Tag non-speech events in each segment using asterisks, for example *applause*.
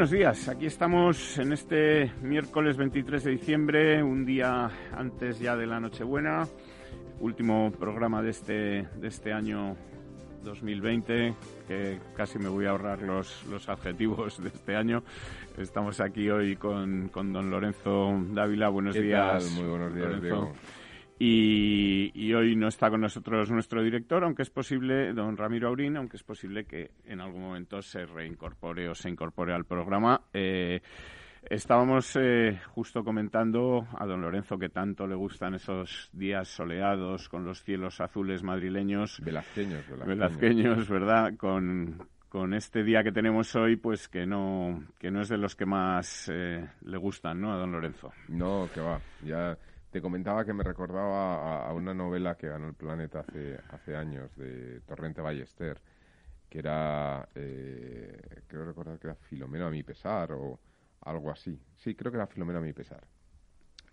Aquí estamos en este miércoles 23 de diciembre, un día antes ya de la Nochebuena, último programa de este, de este año 2020, que casi me voy a ahorrar los, los adjetivos de este año. Estamos aquí hoy con, con don Lorenzo Dávila. Buenos días. Muy buenos días, Diego. Y, hoy no está con nosotros nuestro director, aunque es posible, don Ramiro Aurín, aunque es posible que en algún momento se reincorpore o se incorpore al programa. Eh, estábamos eh, justo comentando a don Lorenzo que tanto le gustan esos días soleados con los cielos azules madrileños. Velazqueños, velazqueños. ¿verdad? Con, con este día que tenemos hoy, pues que no, que no es de los que más eh, le gustan, ¿no? A don Lorenzo. No, que va. Ya te comentaba que me recordaba a, una novela que ganó el Planeta hace, hace años, de Torrente Ballester, que era, eh, creo recordar que era Filomeno a mi pesar o algo así. Sí, creo que era Filomeno a mi pesar.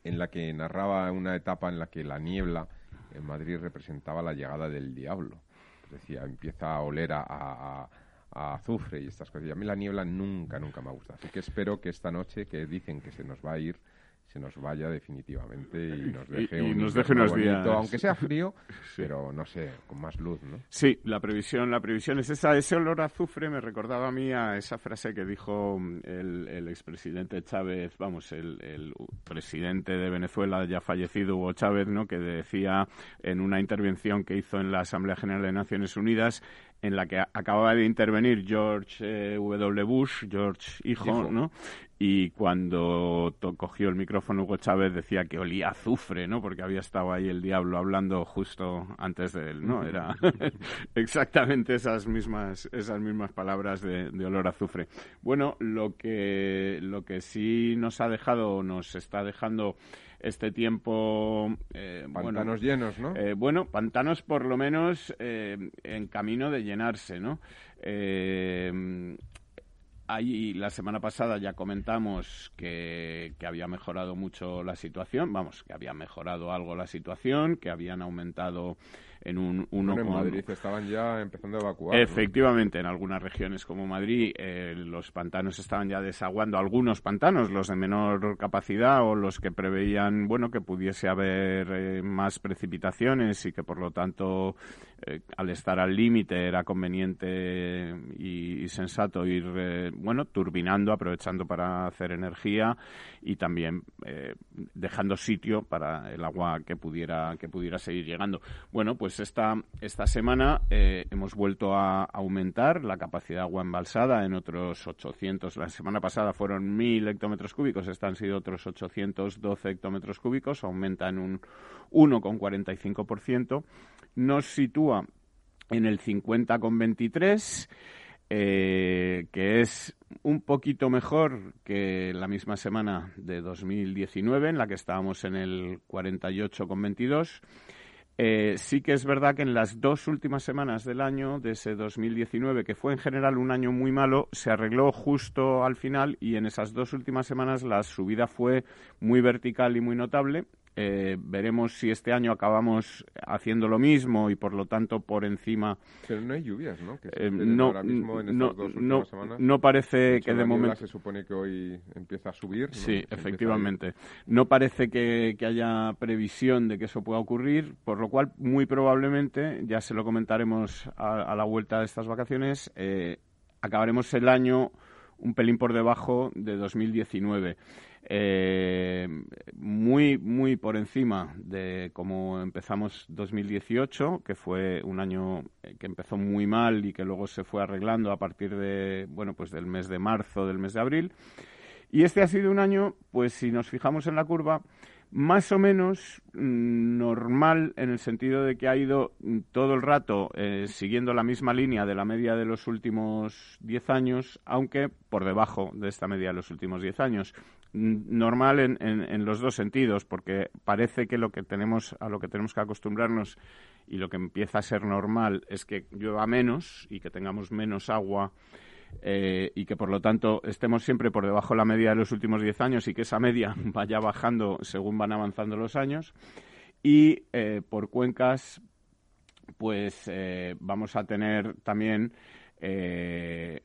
En la que narraba una etapa en la que la niebla en Madrid representaba la llegada del diablo. decía, empieza a oler a, a, a azufre y estas cosas. Y a mí la niebla nunca, nunca me ha gustado. Así que espero que esta noche, que dicen que se nos va a ir, se nos vaya definitivamente y nos deje, unos días. aunque sea frío, *laughs* pero no sé, con más luz, ¿no? Sí, la previsión, la previsión es esa. Ese olor a azufre me recordaba a mí a esa frase que dijo mm, el, el expresidente Chávez, vamos, el, el, presidente de Venezuela ya fallecido, Hugo Chávez, ¿no? Que decía en una intervención que hizo en la Asamblea General de Naciones Unidas en la que acababa de intervenir George eh, W. Bush, George hijo, ¿no? Y cuando cogió el micrófono Hugo Chávez decía que olía azufre, ¿no? Porque había estado ahí el diablo hablando justo antes de él, ¿no? Era *laughs* exactamente esas mismas, esas mismas palabras de, de, olor a azufre. Bueno, lo que, lo que sí nos ha dejado, nos está dejando este tiempo. Eh, pantanos llenos, ¿no? Eh, bueno, pantanos por lo menos eh, en camino de llenarse, ¿no? Ahí la semana pasada ya comentamos que, que, había mejorado mucho la situación, vamos, que había mejorado algo la situación, que habían aumentado en un 1 en Madrid estaban ya empezando a evacuar. Efectivamente, en algunas regiones como Madrid eh, los pantanos estaban ya desaguando, algunos pantanos, los de menor capacidad o los que preveían, bueno, que pudiese haber eh, más precipitaciones y que por lo tanto eh, al estar al límite era conveniente y, sensato ir, eh, bueno, turbinando, aprovechando para hacer energía y también eh, dejando sitio para el agua que pudiera que pudiera seguir llegando. Bueno, pues esta esta semana hemos vuelto a aumentar la capacidad de agua embalsada en otros 800. La semana pasada fueron 1.000 hectómetros cúbicos, esta han sido otros 812 hectómetros cúbicos, aumenta en un 1,45% nos sitúa en el 50,23, eh, que es un poquito mejor que la misma semana de 2019, en la que estábamos en el 48,22. Eh, sí que es verdad que en las dos últimas semanas del año, de ese 2019, que fue en general un año muy malo, se arregló justo al final y en esas dos últimas semanas la subida fue muy vertical y muy notable eh, veremos si este año acabamos haciendo lo mismo y por lo tanto por encima. Pero no hay lluvias, ¿no? Eh, no, no, parece que de momento. Se supone que hoy empieza a subir. Sí, efectivamente. No parece que, haya previsión de que eso pueda ocurrir, por lo cual muy probablemente, ya se lo comentaremos a, la vuelta de estas vacaciones, eh, acabaremos el año un pelín por debajo de 2019 eh, muy, muy por encima de cómo empezamos 2018, que fue un año que empezó muy mal y que luego se fue arreglando a partir de, bueno, pues del mes de marzo, del mes de abril. Y este ha sido un año, pues si nos fijamos en la curva, más o menos mm, normal en el sentido de que ha ido mm, todo el rato eh, siguiendo la misma línea de la media de los últimos 10 años, aunque por debajo de esta media de los últimos 10 años normal en, en, los dos sentidos, porque parece que lo que tenemos a lo que tenemos que acostumbrarnos y lo que empieza a ser normal es que llueva menos y que tengamos menos agua eh, y que por lo tanto estemos siempre por debajo de la media de los últimos 10 años y que esa media *laughs* vaya bajando según van avanzando los años. Y eh, por cuencas, pues eh, vamos a tener también eh,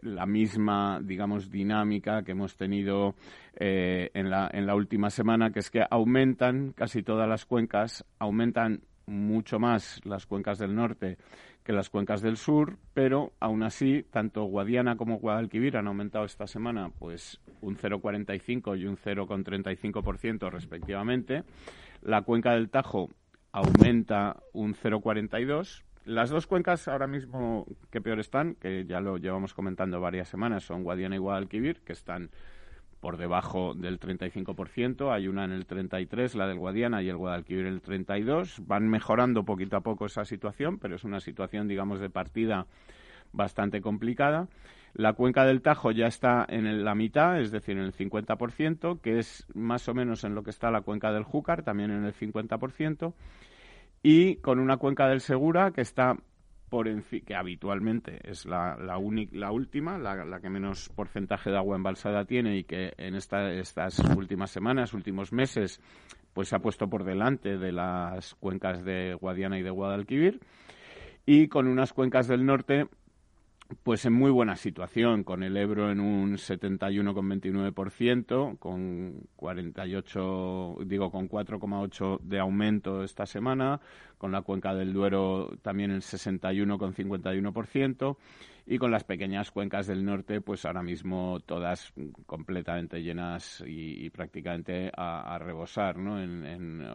la misma, digamos, dinámica que hemos tenido eh, en, la, en la última semana, que es que aumentan casi todas las cuencas, aumentan mucho más las cuencas del norte que las cuencas del sur, pero aún así, tanto Guadiana como Guadalquivir han aumentado esta semana pues un 0,45 y un 0,35% respectivamente. La cuenca del Tajo aumenta un 0,42 las dos cuencas ahora mismo que peor están, que ya lo llevamos comentando varias semanas, son Guadiana y Guadalquivir, que están por debajo del 35%. Hay una en el 33%, la del Guadiana, y el Guadalquivir el 32%. Van mejorando poquito a poco esa situación, pero es una situación, digamos, de partida bastante complicada. La cuenca del Tajo ya está en la mitad, es decir, en el 50%, que es más o menos en lo que está la cuenca del Júcar, también en el 50% y con una cuenca del Segura que está por que habitualmente es la, la, la última, la, que menos porcentaje de agua embalsada tiene y que en esta, estas últimas semanas, últimos meses, pues se ha puesto por delante de las cuencas de Guadiana y de Guadalquivir y con unas cuencas del norte pues en muy buena situación, con el Ebro en un 71,29%, con 48, digo, con 4,8 de aumento esta semana, con la cuenca del Duero también en 61,51% y con las pequeñas cuencas del norte, pues ahora mismo todas completamente llenas y, prácticamente a, rebosar, ¿no? En, en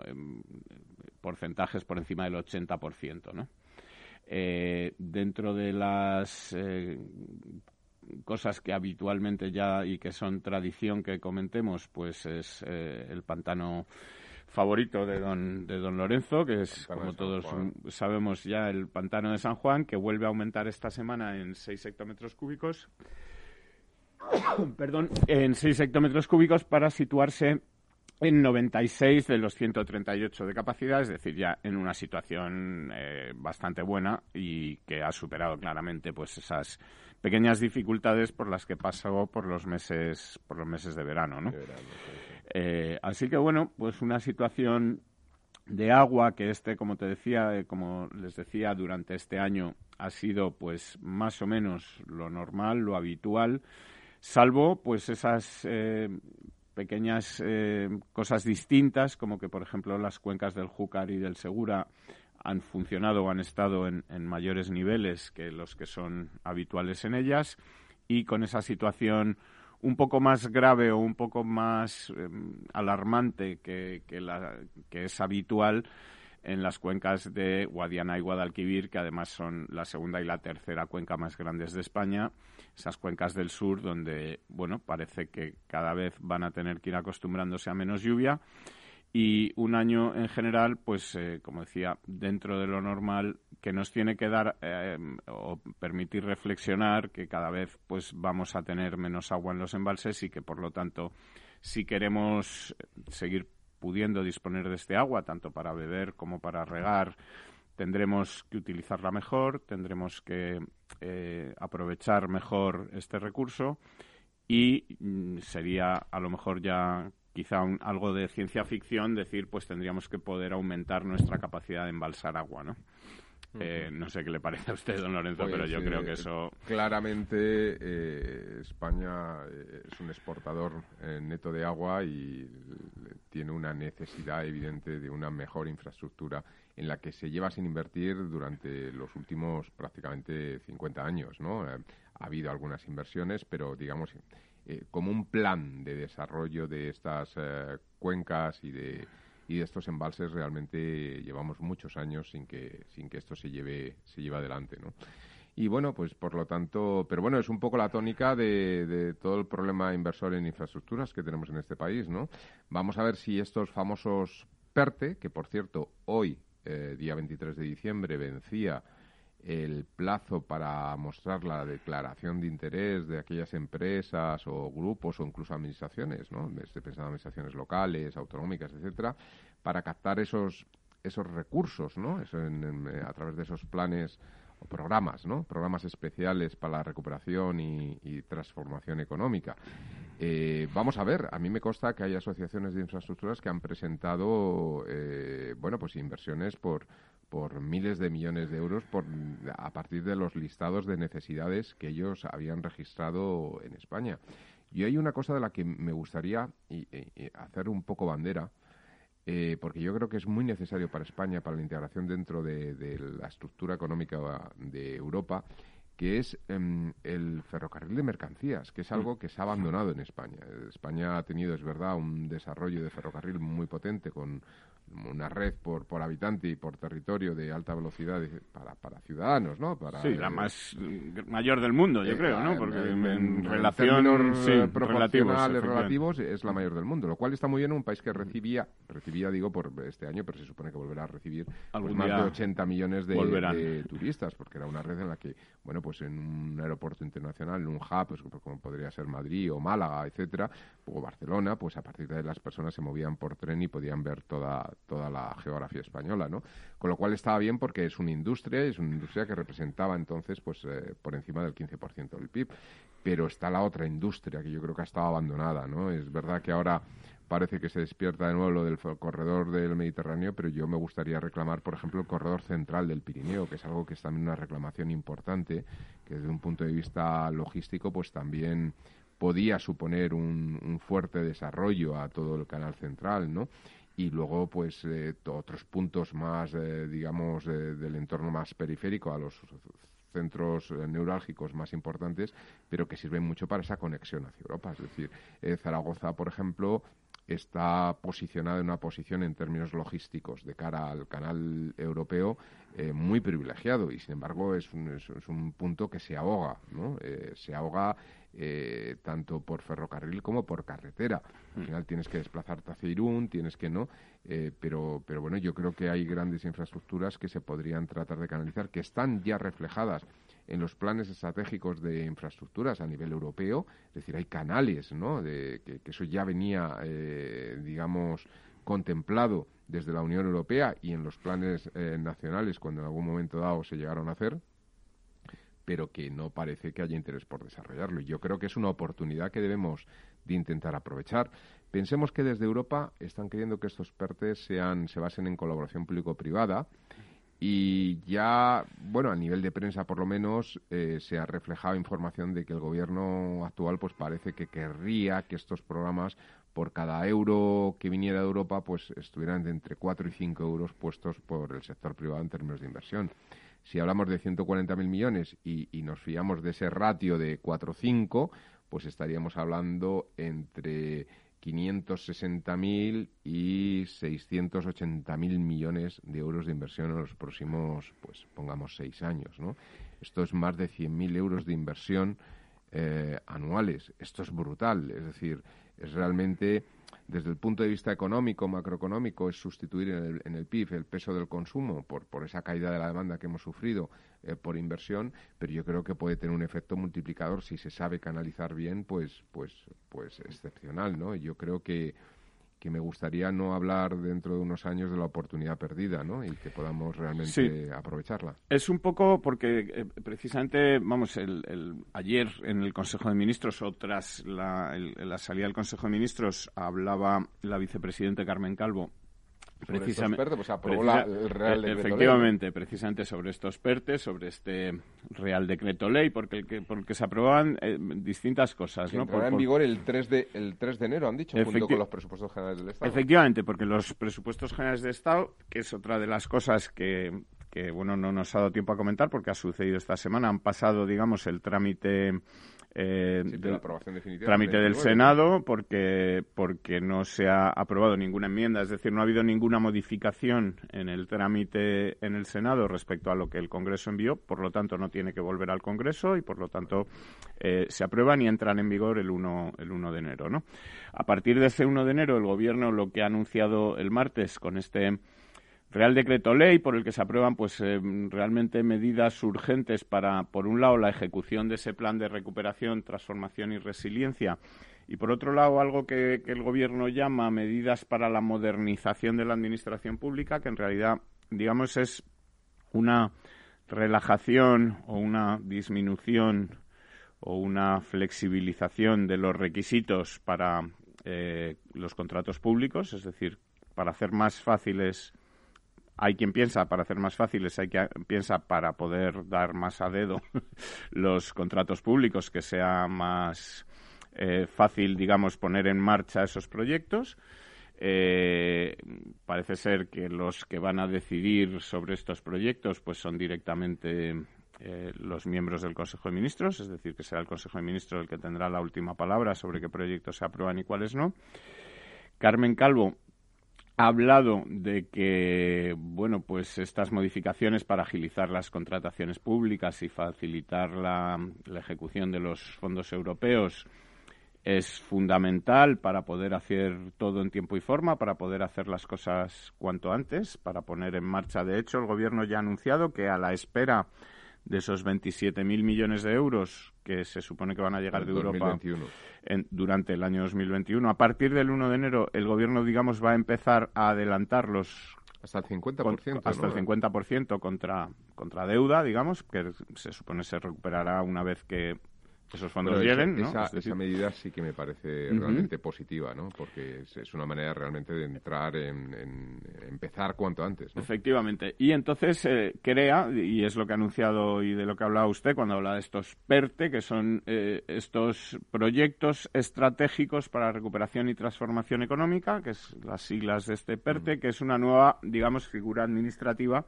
porcentajes por encima del 80%, ¿no? Eh, dentro de las eh, cosas que habitualmente ya y que son tradición que comentemos, pues es eh, el pantano favorito de don, de don Lorenzo, que es, como todos sabemos ya, el pantano de San Juan, que vuelve a aumentar esta semana en 6 hectómetros cúbicos. *coughs* Perdón, en 6 hectómetros cúbicos para situarse en 96 de los 138 de capacidad, es decir, ya en una situación eh, bastante buena y que ha superado claramente pues esas pequeñas dificultades por las que pasó por los meses por los meses de verano, ¿no? Eh, así que bueno, pues una situación de agua, que este, como te decía, eh, como les decía, durante este año ha sido pues más o menos lo normal, lo habitual, salvo pues esas eh, pequeñas eh, cosas distintas, como que por ejemplo las cuencas del Júcar y del Segura han funcionado o han estado en, mayores niveles que los que son habituales en ellas. Y con esa situación un poco más grave o un poco más em, alarmante que, que, la, que es habitual en las cuencas de Guadiana y Guadalquivir, que además son la segunda y la tercera cuenca más grandes de España, esas cuencas del sur donde, bueno, parece que cada vez van a tener que ir acostumbrándose a menos lluvia. Y un año en general, pues, eh, como decía, dentro de lo normal, que nos tiene que dar eh, o permitir reflexionar que cada vez, pues, vamos a tener menos agua en los embalses y que, por lo tanto, si queremos seguir pudiendo disponer de este agua, tanto para beber como para regar, tendremos que utilizarla mejor, tendremos que eh, aprovechar mejor este recurso y mm, sería a lo mejor ya quizá algo de ciencia ficción decir pues tendríamos que poder aumentar nuestra capacidad de embalsar agua, ¿no? Eh, no sé qué le parece a usted, don Lorenzo, pero yo creo que eso... Claramente eh, España es un exportador neto de agua y tiene una necesidad evidente de una mejor infraestructura en la que se lleva sin invertir durante los últimos prácticamente 50 años, ¿no? ha habido algunas inversiones, pero digamos eh, como un plan de desarrollo de estas eh, cuencas y de, y de estos embalses realmente llevamos muchos años sin que, sin que esto se lleve, se lleve adelante, ¿no? Y bueno, pues por lo tanto, pero bueno, es un poco la tónica de, de, todo el problema inversor en infraestructuras que tenemos en este país, ¿no? Vamos a ver si estos famosos PERTE, que por cierto hoy, eh, día 23 de diciembre, vencía el plazo para mostrar la declaración de interés de aquellas empresas o grupos o incluso administraciones, ¿no? Estoy pensando en administraciones locales, autonómicas, etcétera, para captar esos esos recursos, ¿no? Eso a través de esos planes o programas, ¿no? Programas especiales para la recuperación y, transformación económica. Eh, vamos a ver, a mí me consta que hay asociaciones de infraestructuras que han presentado, eh, bueno, pues inversiones por por miles de millones de euros por, a partir de los listados de necesidades que ellos habían registrado en España. Y hay una cosa de la que me gustaría hacer un poco bandera, eh, porque yo creo que es muy necesario para España, para la integración dentro de, la estructura económica de Europa, que es em, el ferrocarril de mercancías, que es algo que se ha abandonado en España. España ha tenido, es verdad, un desarrollo de ferrocarril muy potente con una red por, por habitante y por territorio de alta velocidad para, para ciudadanos, ¿no? Para, sí, la más mayor del mundo, yo eh, creo, ¿no? Porque en, relación sí, proporcionales relativos, es la mayor del mundo, lo cual está muy bien en un país que recibía, recibía digo por este año, pero se supone que volverá a recibir pues, más de 80 millones de, turistas, porque era una red en la que, bueno, pues en un aeropuerto internacional, en un hub, pues, como podría ser Madrid o Málaga, etcétera, o Barcelona, pues a partir de ahí las personas se movían por tren y podían ver toda toda la geografía española, ¿no? Con lo cual estaba bien porque es una industria, es una industria que representaba entonces pues eh, por encima del 15% del PIB. Pero está la otra industria que yo creo que ha estado abandonada, ¿no? Es verdad que ahora parece que se despierta de nuevo lo del corredor del Mediterráneo, pero yo me gustaría reclamar, por ejemplo, el corredor central del Pirineo, que es algo que es también una reclamación importante, que desde un punto de vista logístico, pues también podía suponer un, un fuerte desarrollo a todo el canal central, ¿no? Y luego pues eh, otros puntos más eh, digamos del entorno más periférico a los centros eh, neurálgicos más importantes pero que sirven mucho para esa conexión hacia Europa es decir Zaragoza por ejemplo está posicionada en una posición en términos logísticos de cara al canal europeo muy privilegiado y sin embargo es un, es, un, punto que se ahoga, ¿no? se ahoga eh, tanto por ferrocarril como por carretera. Al final tienes que desplazarte hacia Irún, tienes que no, eh, pero, pero bueno, yo creo que hay grandes infraestructuras que se podrían tratar de canalizar, que están ya reflejadas en los planes estratégicos de infraestructuras a nivel europeo, es decir, hay canales, ¿no? De, que, eso ya venía, eh, digamos, contemplado desde la Unión Europea y en los planes nacionales cuando en algún momento dado se llegaron a hacer pero que no parece que haya interés por desarrollarlo. Y yo creo que es una oportunidad que debemos de intentar aprovechar. Pensemos que desde Europa están queriendo que estos PERTES sean, se basen en colaboración público-privada y ya, bueno, a nivel de prensa por lo menos, eh, se ha reflejado información de que el gobierno actual pues parece que querría que estos programas por cada euro que viniera de Europa pues estuvieran de entre 4 y 5 euros puestos por el sector privado en términos de inversión. Si hablamos de 140.000 millones y, y nos fiamos de ese ratio de 4 o 5, pues estaríamos hablando entre 560.000 y 680.000 millones de euros de inversión en los próximos, pues pongamos, seis años, ¿no? Esto es más de 100.000 euros de inversión eh, anuales. Esto es brutal, es decir, es realmente desde el punto de vista económico, macroeconómico, es sustituir en el, en el PIB el peso del consumo por, por esa caída de la demanda que hemos sufrido eh, por inversión, pero yo creo que puede tener un efecto multiplicador si se sabe canalizar bien, pues, pues, pues excepcional, ¿no? Yo creo que que me gustaría no hablar dentro de unos años de la oportunidad perdida, ¿no? Y que podamos realmente aprovecharla. Es un poco porque eh, precisamente, vamos, el, ayer en el Consejo de Ministros o tras la, la salida del Consejo de Ministros hablaba la vicepresidenta Carmen Calvo precisamente pues el Real Decreto Efectivamente, precisamente sobre estos PERTES, sobre este Real Decreto Ley, porque, porque se aprobaban eh, distintas cosas. ¿no? en vigor el 3, de, el 3 de enero, han dicho, junto con los presupuestos generales del Estado. Efectivamente, porque los presupuestos generales del Estado, que es otra de las cosas que, que bueno, no nos ha dado tiempo a comentar porque ha sucedido esta semana, han pasado, digamos, el trámite eh, trámite del Senado porque porque no se ha aprobado ninguna enmienda, es decir, no ha habido ninguna modificación en el trámite en el Senado respecto a lo que el Congreso envió, por lo tanto no tiene que volver al Congreso y por lo tanto eh, se aprueban y entran en vigor el 1 el 1 de enero, ¿no? A partir de ese 1 de enero el gobierno lo que ha anunciado el martes con este Real Decreto Ley por el que se aprueban pues eh, realmente medidas urgentes para por un lado la ejecución de ese plan de recuperación, transformación y resiliencia y por otro lado algo que, el gobierno llama medidas para la modernización de la administración pública que en realidad digamos es una relajación o una disminución o una flexibilización de los requisitos para eh, los contratos públicos, es decir, para hacer más fáciles hay quien piensa para hacer más fáciles, hay quien piensa para poder dar más a dedo *laughs* los contratos públicos, que sea más eh, fácil, digamos, poner en marcha esos proyectos. Eh, parece ser que los que van a decidir sobre estos proyectos pues son directamente eh, los miembros del Consejo de Ministros, es decir, que será el Consejo de Ministros el que tendrá la última palabra sobre qué proyectos se aprueban y cuáles no. Carmen Calvo hablado de que, bueno, pues estas modificaciones para agilizar las contrataciones públicas y facilitar la, ejecución de los fondos europeos es fundamental para poder hacer todo en tiempo y forma, para poder hacer las cosas cuanto antes, para poner en marcha. De hecho, el Gobierno ya ha anunciado que a la espera de esos 27.000 millones de euros que se supone que van a llegar de Europa durante el año 2021. A partir del 1 de enero, el gobierno, digamos, va a empezar a adelantarlos hasta el 50%. hasta el 50% contra, contra deuda, digamos, que se supone se recuperará una vez que esos fondos lleguen. Esa, medida sí que me parece realmente positiva, ¿no? Porque es, una manera realmente de entrar en, empezar cuanto antes. Efectivamente. Y entonces eh, crea, y es lo que ha anunciado y de lo que hablaba usted cuando habla de estos PERTE, que son eh, estos proyectos estratégicos para recuperación y transformación económica, que es las siglas de este PERTE, que es una nueva, digamos, figura administrativa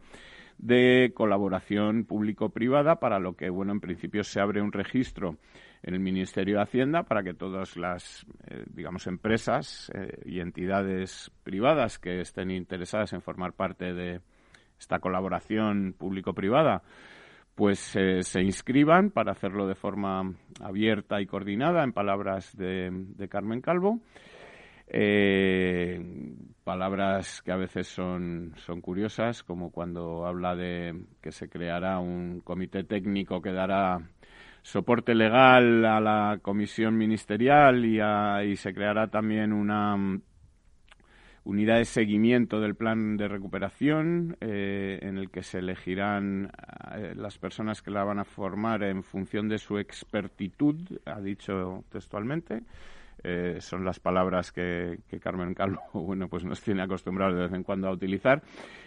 de colaboración público-privada, para lo que, bueno, en principio se abre un registro en el Ministerio de Hacienda para que todas las, eh, digamos, empresas eh, y entidades privadas que estén interesadas en formar parte de esta colaboración público-privada, pues eh, se inscriban para hacerlo de forma abierta y coordinada, en palabras de, de Carmen Calvo. Eh, palabras que a veces son, son curiosas, como cuando habla de que se creará un comité técnico que dará soporte legal a la comisión ministerial y, y se creará también una unidad de seguimiento del plan de recuperación, eh, en el que se elegirán eh, las personas que la van a formar en función de su expertitud, ha dicho textualmente. Eh, son las palabras que, Carmen Calvo *laughs* bueno pues nos tiene acostumbrados de vez en cuando a utilizar.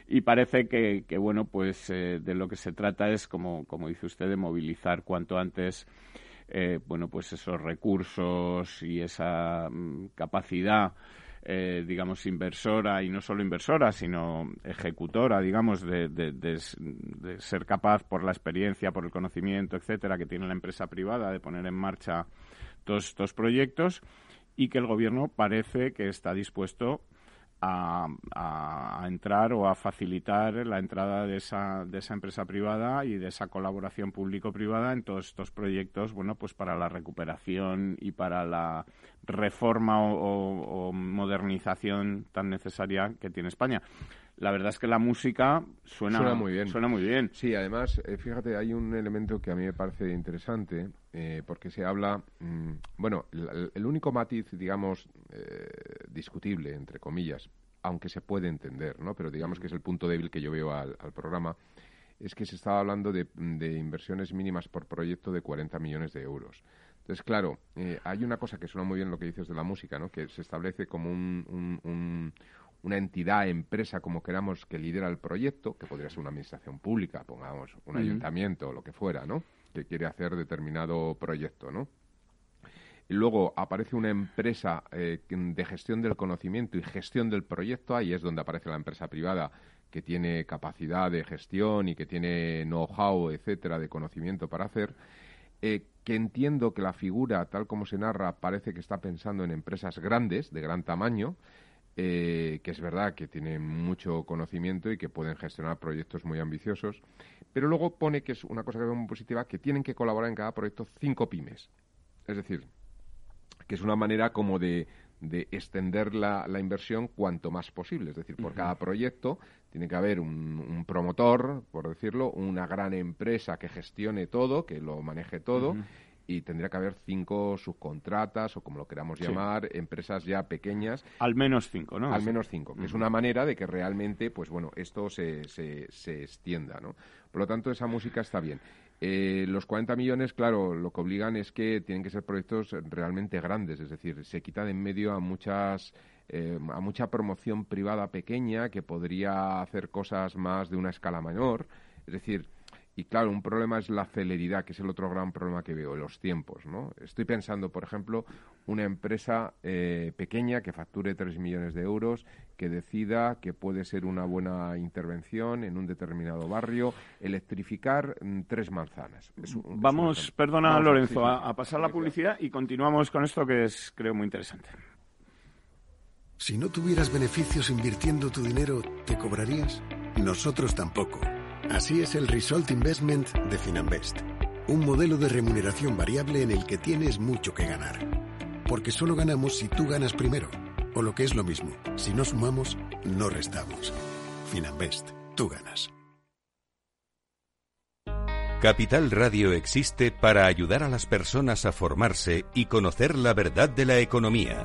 Y parece que, bueno pues de lo que se trata es como como dice usted de movilizar cuanto antes bueno pues esos recursos y esa mm, capacidad eh, digamos, inversora y no solo inversora, sino ejecutora, digamos, de, de, ser capaz por la experiencia, por el conocimiento, etcétera, que tiene la empresa privada de poner en marcha todos estos proyectos y que el gobierno parece que está dispuesto a, entrar o a facilitar la entrada de esa, de esa empresa privada y de esa colaboración público-privada en todos estos proyectos, bueno, pues para la recuperación y para la reforma o, modernización tan necesaria que tiene España la verdad es que la música suena, muy bien. Suena muy bien. Sí, además, eh, fíjate, hay un elemento que a mí me parece interesante, eh, porque se habla, mm, bueno, el, único matiz, digamos, eh, discutible, entre comillas, aunque se puede entender, ¿no? Pero digamos que es el punto débil que yo veo al, programa, es que se estaba hablando de, inversiones mínimas por proyecto de 40 millones de euros. Entonces, claro, hay una cosa que suena muy bien lo que dices de la música, ¿no? Que se establece como un una entidad, empresa, como queramos, que lidera el proyecto, que podría ser una administración pública, pongamos un ayuntamiento o lo que fuera, ¿no? Que quiere hacer determinado proyecto, ¿no? Y luego aparece una empresa eh, de gestión del conocimiento y gestión del proyecto, ahí es donde aparece la empresa privada que tiene capacidad de gestión y que tiene know-how, etcétera, de conocimiento para hacer, eh, que entiendo que la figura, tal como se narra, parece que está pensando en empresas grandes, de gran tamaño, eh, que es verdad que tienen mucho conocimiento y que pueden gestionar proyectos muy ambiciosos, pero luego pone que es una cosa que veo muy positiva, que tienen que colaborar en cada proyecto cinco pymes. Es decir, que es una manera como de, extender la, inversión cuanto más posible. Es decir, por cada proyecto tiene que haber un, promotor, por decirlo, una gran empresa que gestione todo, que lo maneje todo, y tendría que haber cinco subcontratas o como lo queramos llamar, empresas ya pequeñas. Al menos cinco, ¿no? Al menos cinco, que es una manera de que realmente, pues bueno, esto se, se, se extienda, ¿no? Por lo tanto, esa música está bien. Eh, los 40 millones, claro, lo que obligan es que tienen que ser proyectos realmente grandes, es decir, se quita de en medio a muchas eh, a mucha promoción privada pequeña que podría hacer cosas más de una escala menor, es decir, y claro, un problema es la celeridad, que es el otro gran problema que veo, los tiempos, ¿no? Estoy pensando, por ejemplo, una empresa eh, pequeña que facture 3 millones de euros, que decida que puede ser una buena intervención en un determinado barrio, electrificar mm, tres manzanas. Vamos, perdona Lorenzo, a, a pasar la publicidad y continuamos con esto que es, creo, muy interesante. Si no tuvieras beneficios invirtiendo tu dinero, ¿te cobrarías? Nosotros tampoco. Así es el Result Investment de Finanbest, un modelo de remuneración variable en el que tienes mucho que ganar. Porque solo ganamos si tú ganas primero, o lo que es lo mismo, si no sumamos, no restamos. Finanbest, tú ganas. Capital Radio existe para ayudar a las personas a formarse y conocer la verdad de la economía.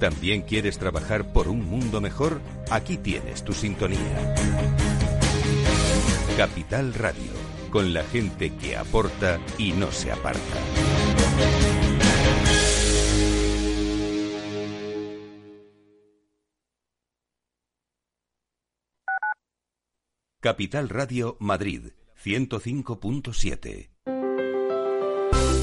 ¿También quieres trabajar por un mundo mejor? Aquí tienes tu sintonía. Capital Radio, con la gente que aporta y no se aparta. Capital Radio Madrid 105.7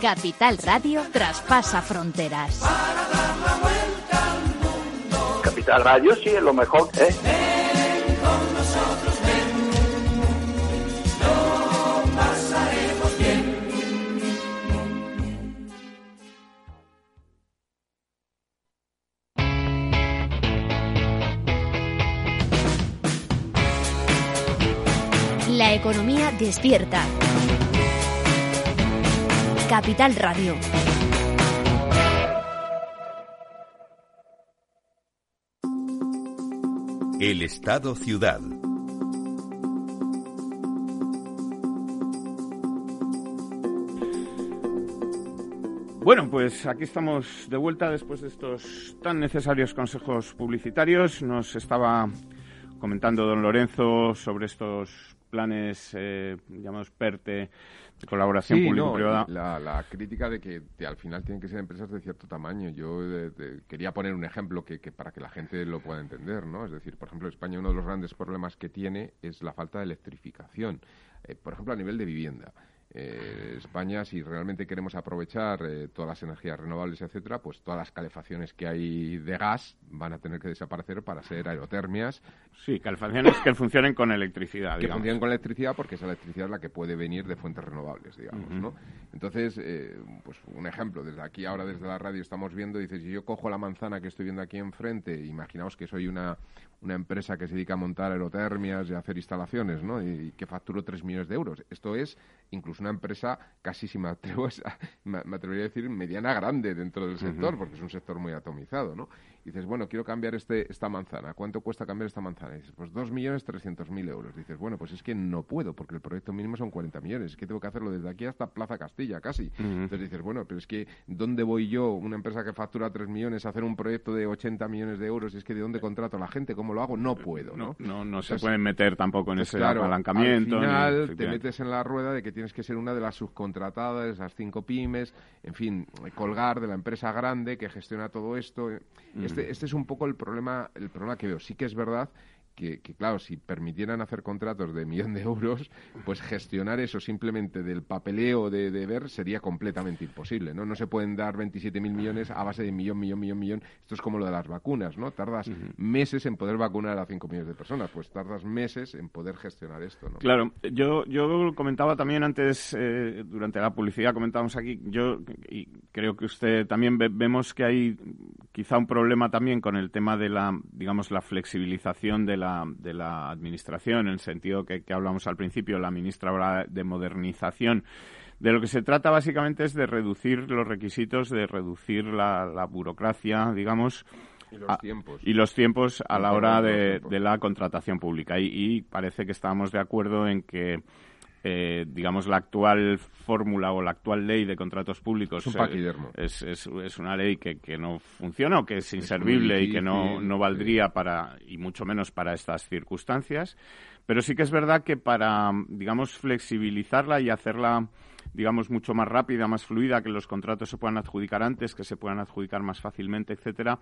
Capital Radio traspasa fronteras. Para dar la vuelta al mundo. Capital Radio sí es lo mejor, ¿eh? Ven con nosotros, ven. Lo pasaremos bien. La economía despierta. Capital Radio. El Estado Ciudad. Bueno, pues aquí estamos de vuelta después de estos tan necesarios consejos publicitarios. Nos estaba comentando don Lorenzo sobre estos planes eh, llamados PERTE colaboración público-privada. La, crítica de que al final tienen que ser empresas de cierto tamaño. Yo quería poner un ejemplo que, para que la gente lo pueda entender, ¿no? Es decir, por ejemplo, España uno de los grandes problemas que tiene es la falta de electrificación. Eh, por ejemplo, a nivel de vivienda. Eh, España, si realmente queremos aprovechar eh, todas las energías renovables, etcétera, pues todas las calefacciones que hay de gas van a tener que desaparecer para ser aerotermias. Sí, calefacciones que funcionen con electricidad. Que funcionen con electricidad porque esa electricidad es la que puede venir de fuentes renovables, digamos, ¿no? Entonces, eh, pues un ejemplo, desde aquí ahora, desde la radio, estamos viendo, dices, si yo cojo la manzana que estoy viendo aquí enfrente, imaginaos que soy una, una empresa que se dedica a montar aerotermias y a hacer instalaciones, ¿no? Y, que facturo 3 millones de euros. Esto es incluso una empresa casi, si me, atrevo, *laughs* me, atrevería a decir, mediana grande dentro del sector, porque es un sector muy atomizado, ¿no? Y dices, bueno, quiero cambiar este, esta manzana. ¿Cuánto cuesta cambiar esta manzana? Y dices, pues 2.300.000 euros. Dices, bueno, pues es que no puedo, porque el proyecto mínimo son 40 millones. Es que tengo que hacerlo desde aquí hasta Plaza Castilla, casi. Entonces dices, bueno, pero es que ¿dónde voy yo, una empresa que factura 3 millones, a hacer un proyecto de 80 millones de euros? Y es que ¿de dónde contrato a la gente? ¿Cómo lo hago? No puedo, ¿no? No, no, se pueden meter tampoco en pues ese apalancamiento. Al final te metes en la rueda de que tienes que ser una de las subcontratadas, esas cinco pymes, en fin, colgar de la empresa grande que gestiona todo esto. Este, este es un poco el problema, el problema que veo. Sí que es verdad que, claro, si permitieran hacer contratos de millón de euros, pues gestionar eso simplemente del papeleo de, de ver sería completamente imposible, ¿no? No se pueden dar 27.000 millones a base de millón, millón, millón, millón. Esto es como lo de las vacunas, ¿no? Tardas meses en poder vacunar a 5 millones de personas, pues tardas meses en poder gestionar esto, ¿no? Claro, yo, yo comentaba también antes, eh, durante la publicidad comentábamos aquí, yo y creo que usted también vemos que hay quizá un problema también con el tema de la, digamos, la flexibilización de la, de la administración, en el sentido que, que hablamos al principio, la ministra habla de modernización. De lo que se trata básicamente es de reducir los requisitos, de reducir la, burocracia, digamos, y los, tiempos. y los tiempos a la hora de, la contratación pública. Y, y, parece que estamos de acuerdo en que eh, digamos, la actual fórmula o la actual ley de contratos públicos es, un es, es, una ley que, que, no funciona o que es inservible y que no, no valdría para, y mucho menos para estas circunstancias. Pero sí que es verdad que para, digamos, flexibilizarla y hacerla digamos, mucho más rápida, más fluida, que los contratos se puedan adjudicar antes, que se puedan adjudicar más fácilmente, etcétera.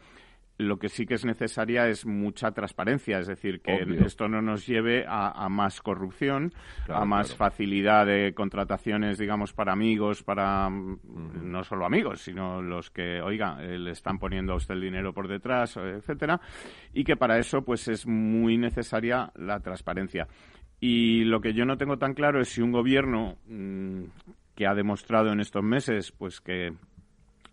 Lo que sí que es necesaria es mucha transparencia, es decir, que esto no nos lleve a, más corrupción, a más facilidad de contrataciones, digamos, para amigos, para no solo amigos, sino los que, oiga, eh, le están poniendo a usted el dinero por detrás, etcétera, y que para eso, pues, es muy necesaria la transparencia. Y lo que yo no tengo tan claro es si un gobierno mm, que ha demostrado en estos meses pues que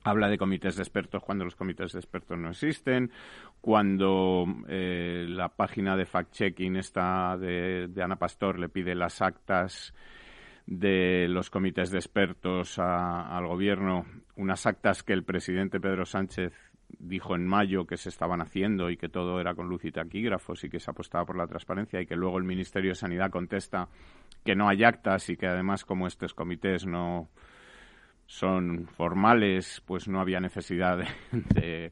habla de comités de expertos cuando los comités de expertos no existen, cuando eh, la página de fact-checking esta de, Ana Pastor le pide las actas de los comités de expertos al gobierno, unas actas que el presidente Pedro Sánchez dijo en mayo que se estaban haciendo y que todo era con luz y taquígrafos y que se apostaba por la transparencia y que luego el Ministerio de Sanidad contesta que no hay actas y que además como estos comités no son formales, pues no había necesidad de,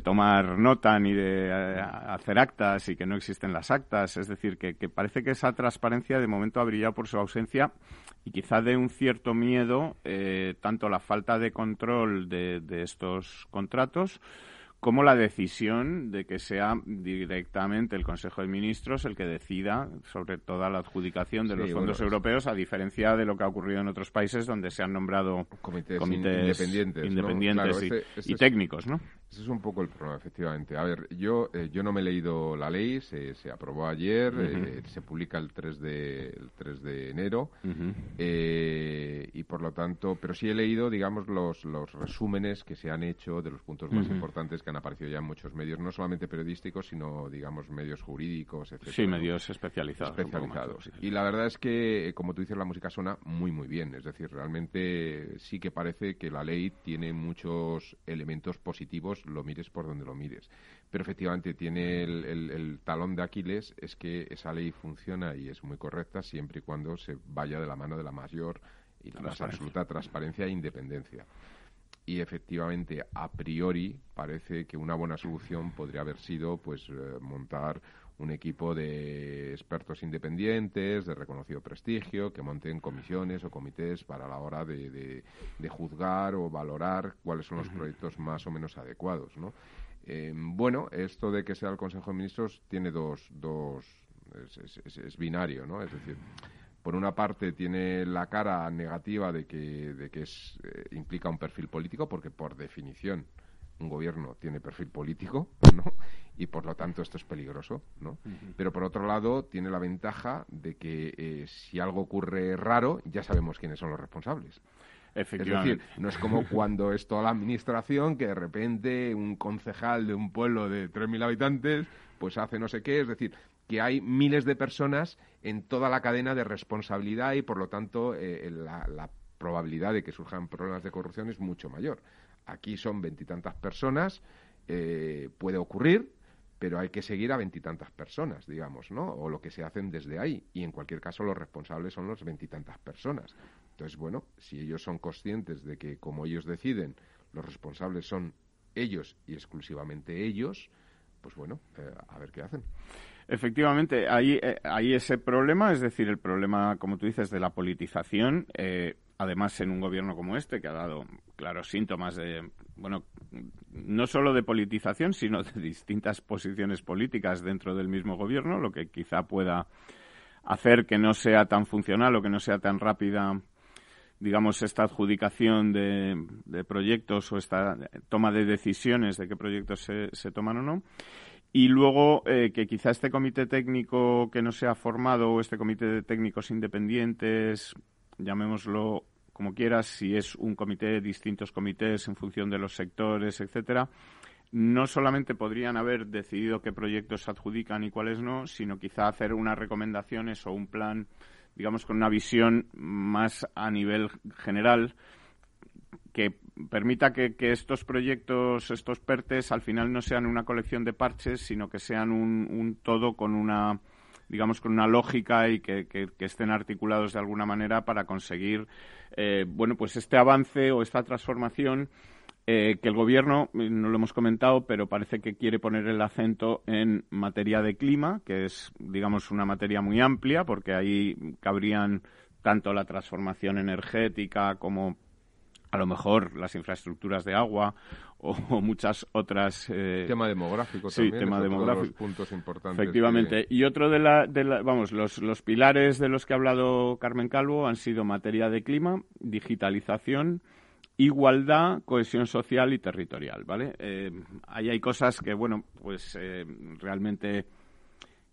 tomar nota ni de eh, hacer actas y que no existen las actas. Es decir, que, parece que esa transparencia de momento ha brillado por su ausencia y quizá de un cierto miedo eh, tanto la falta de control de, de estos contratos como la decisión de que sea directamente el Consejo de Ministros el que decida sobre toda la adjudicación de los fondos europeos, a diferencia de lo que ha ocurrido en otros países donde se han nombrado comités, independientes, y, técnicos, ¿no? Ese es un poco el problema, efectivamente. A ver, yo, eh, yo no me he leído la ley, se, se aprobó ayer, eh, se publica el 3 de, el 3 de enero, eh, y por lo tanto, pero sí he leído, digamos, los, los resúmenes que se han hecho de los puntos más importantes que han aparecido ya en muchos medios, no solamente periodísticos, sino, digamos, medios jurídicos, etc. Sí, medios especializados. Especializados. Y la verdad es que, como tú dices, la música suena muy, muy bien. Es decir, realmente sí que parece que la ley tiene muchos elementos positivos lo mires por donde lo mires. Pero efectivamente tiene el, talón de Aquiles, es que esa ley funciona y es muy correcta siempre y cuando se vaya de la mano de la mayor y la más absoluta transparencia e independencia. Y efectivamente, a priori, parece que una buena solución podría haber sido pues eh, montar un equipo de expertos independientes, de reconocido prestigio, que monten comisiones o comités para la hora de, de, juzgar o valorar cuáles son los proyectos más o menos adecuados, ¿no? Eh, bueno, esto de que sea el Consejo de Ministros tiene dos, dos es, binario, ¿no? Es decir, por una parte tiene la cara negativa de que, de que es, eh, implica un perfil político, porque por definición un gobierno tiene perfil político, ¿no? Y por lo tanto esto es peligroso, ¿no? Pero por otro lado tiene la ventaja de que eh, si algo ocurre raro, ya sabemos quiénes son los responsables. Efectivamente. Es decir, no es como cuando es toda la administración que de repente un concejal de un pueblo de 3.000 habitantes pues hace no sé qué. Es decir, que hay miles de personas en toda la cadena de responsabilidad y por lo tanto eh, la, la probabilidad de que surjan problemas de corrupción es mucho mayor. Aquí son veintitantas personas, eh, puede ocurrir, pero hay que seguir a veintitantas personas, digamos, ¿no? O lo que se hacen desde ahí. Y en cualquier caso, los responsables son los veintitantas personas. Entonces, bueno, si ellos son conscientes de que, como ellos deciden, los responsables son ellos y exclusivamente ellos, pues bueno, eh, a ver qué hacen. Efectivamente, hay, eh, hay ese problema, es decir, el problema, como tú dices, de la politización. Eh, además, en un gobierno como este, que ha dado claros síntomas de, bueno, no solo de politización, sino de distintas posiciones políticas dentro del mismo gobierno, lo que quizá pueda hacer que no sea tan funcional o que no sea tan rápida digamos, esta adjudicación de, proyectos o esta toma de decisiones de qué proyectos se, se toman o no. Y luego eh, que quizá este comité técnico que no se ha formado o este comité de técnicos independientes, llamémoslo como quieras, si es un comité, de distintos comités en función de los sectores, etcétera, no solamente podrían haber decidido qué proyectos se adjudican y cuáles no, sino quizá hacer unas recomendaciones o un plan, digamos, con una visión más a nivel general que permita que, estos proyectos, estos PERTES, al final no sean una colección de parches, sino que sean un, todo con una digamos, con una lógica y que, estén articulados de alguna manera para conseguir, eh, bueno, pues este avance o esta transformación eh, que el gobierno, no lo hemos comentado, pero parece que quiere poner el acento en materia de clima, que es, digamos, una materia muy amplia, porque ahí cabrían tanto la transformación energética como a lo mejor las infraestructuras de agua o, *laughs* muchas otras eh, tema demográfico sí tema demográfico puntos importantes efectivamente y otro de la, de la vamos los, los pilares de los que ha hablado Carmen Calvo han sido materia de clima digitalización igualdad, cohesión social y territorial, ¿vale? Eh, ahí hay cosas que, bueno, pues eh, realmente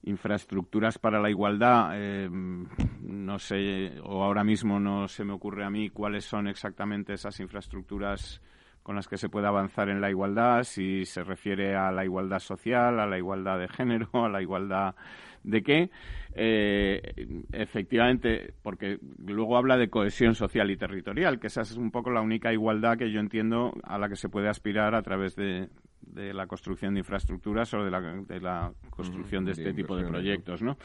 infraestructuras para la igualdad, eh, no sé, o ahora mismo no se me ocurre a mí cuáles son exactamente esas infraestructuras con las que se puede avanzar en la igualdad, si se refiere a la igualdad social, a la igualdad de género, *laughs* a la igualdad de qué. Eh, efectivamente, porque luego habla de cohesión social y territorial, que esa es un poco la única igualdad que yo entiendo a la que se puede aspirar a través de, de la construcción de infraestructuras o de la, de la construcción de este tipo de proyectos, ¿no?